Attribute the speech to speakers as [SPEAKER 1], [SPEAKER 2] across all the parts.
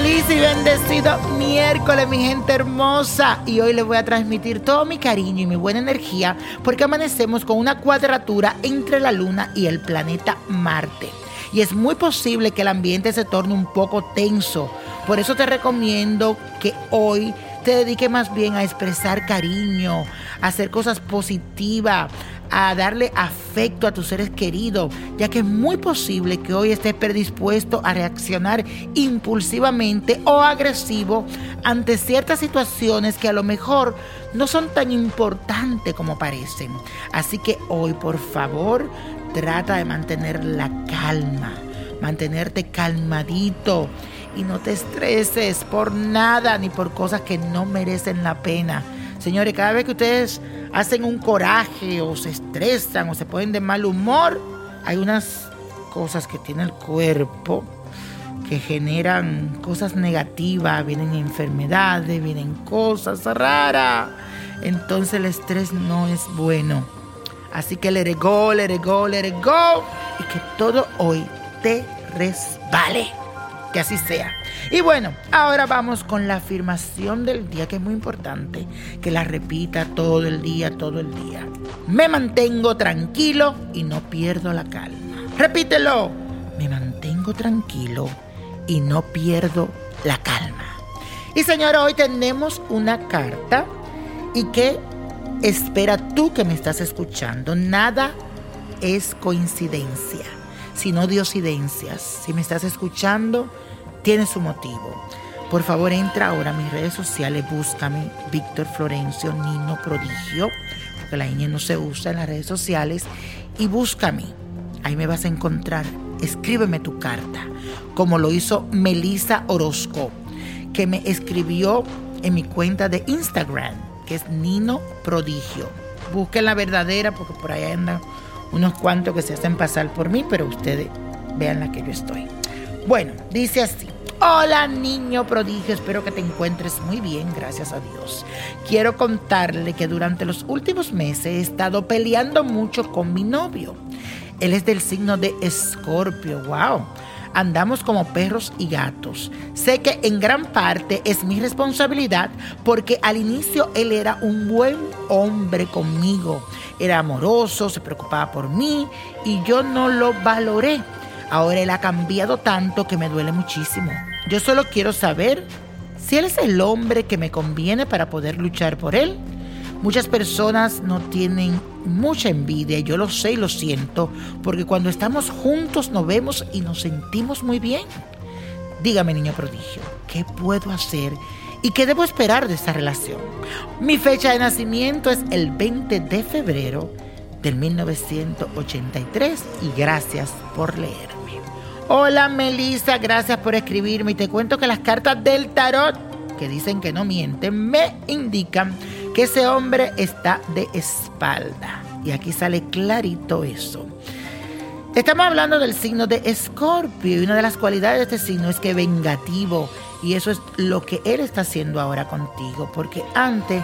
[SPEAKER 1] Bendecido miércoles, mi gente hermosa. Y hoy les voy a transmitir todo mi cariño y mi buena energía porque amanecemos con una cuadratura entre la luna y el planeta Marte. Y es muy posible que el ambiente se torne un poco tenso. Por eso te recomiendo que hoy te dedique más bien a expresar cariño, a hacer cosas positivas, a darle afecto a tus seres queridos, ya que es muy posible que hoy estés predispuesto a reaccionar impulsivamente o agresivo ante ciertas situaciones que a lo mejor no son tan importantes como parecen. Así que hoy, por favor, trata de mantener la calma, mantenerte calmadito y no te estreses por nada ni por cosas que no merecen la pena. Señores, cada vez que ustedes hacen un coraje o se estresan o se ponen de mal humor, hay unas cosas que tiene el cuerpo que generan cosas negativas, vienen enfermedades, vienen cosas raras. Entonces el estrés no es bueno. Así que let it go, let it go. Y que todo hoy te resbale. Que así sea. Y bueno, ahora vamos con la afirmación del día, que es muy importante, que la repita todo el día, todo el día. Me mantengo tranquilo y no pierdo la calma. Repítelo. Me mantengo tranquilo y no pierdo la calma. Y señora, hoy tenemos una carta y que espera tú que me estás escuchando. Nada es coincidencia, sino diosidencias. Si me estás escuchando, tiene su motivo. Por favor, entra ahora a mis redes sociales, búscame Víctor Florencio Nino Prodigio, porque la ñ no se usa en las redes sociales, y búscame. Ahí me vas a encontrar. Escríbeme tu carta, como lo hizo Melissa Orozco, que me escribió en mi cuenta de Instagram, que es Nino Prodigio. Busquen la verdadera, porque por ahí andan unos cuantos que se hacen pasar por mí, pero ustedes vean la que yo estoy. Bueno, dice así. Hola niño prodigio, espero que te encuentres muy bien, gracias a Dios. Quiero contarle que durante los últimos meses he estado peleando mucho con mi novio. Él es del signo de Escorpio, wow. Andamos como perros y gatos. Sé que en gran parte es mi responsabilidad porque al inicio él era un buen hombre conmigo. Era amoroso, se preocupaba por mí y yo no lo valoré. Ahora él ha cambiado tanto que me duele muchísimo. Yo solo quiero saber si él es el hombre que me conviene para poder luchar por él. Muchas personas no tienen mucha envidia, yo lo sé y lo siento, porque cuando estamos juntos nos vemos y nos sentimos muy bien. Dígame, niño prodigio, ¿qué puedo hacer y qué debo esperar de esta relación? Mi fecha de nacimiento es el 20 de febrero del 1983 y gracias por leer. Hola Melissa, gracias por escribirme y te cuento que las cartas del tarot, que dicen que no mienten, me indican que ese hombre está de espalda. Y aquí sale clarito eso. Estamos hablando del signo de Escorpio y una de las cualidades de este signo es que vengativo y eso es lo que él está haciendo ahora contigo, porque antes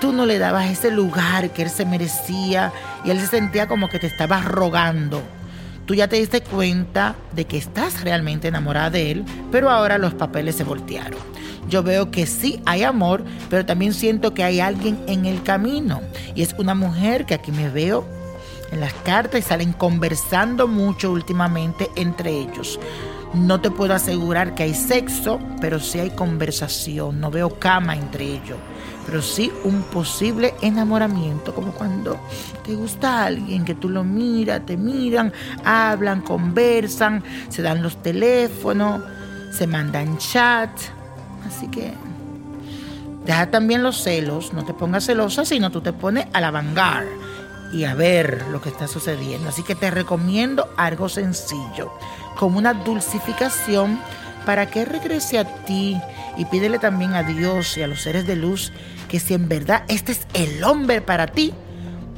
[SPEAKER 1] tú no le dabas ese lugar que él se merecía y él se sentía como que te estaba rogando tú ya te diste cuenta de que estás realmente enamorada de él, pero ahora los papeles se voltearon. Yo veo que sí hay amor, pero también siento que hay alguien en el camino. Y es una mujer que aquí me veo en las cartas y salen conversando mucho últimamente entre ellos. No te puedo asegurar que hay sexo, pero sí hay conversación. No veo cama entre ellos pero sí un posible enamoramiento, como cuando te gusta alguien que tú lo miras, te miran, hablan, conversan, se dan los teléfonos, se mandan chat. Así que deja también los celos, no te pongas celosa, sino tú te pones a la vanguard y a ver lo que está sucediendo. Así que te recomiendo algo sencillo, como una dulcificación para que regrese a ti y pídele también a Dios y a los seres de luz que si en verdad este es el hombre para ti,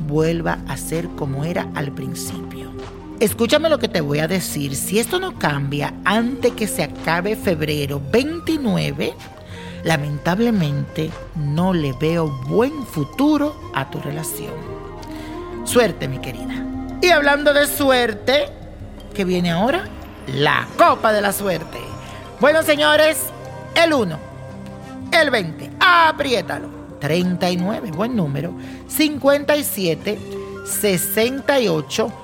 [SPEAKER 1] vuelva a ser como era al principio. Escúchame lo que te voy a decir. Si esto no cambia antes que se acabe febrero 29, lamentablemente no le veo buen futuro a tu relación. Suerte, mi querida. Y hablando de suerte, ¿qué viene ahora? La copa de la suerte. Bueno, señores, El 1, el 20, apriétalo. 39, buen número. 57, 68,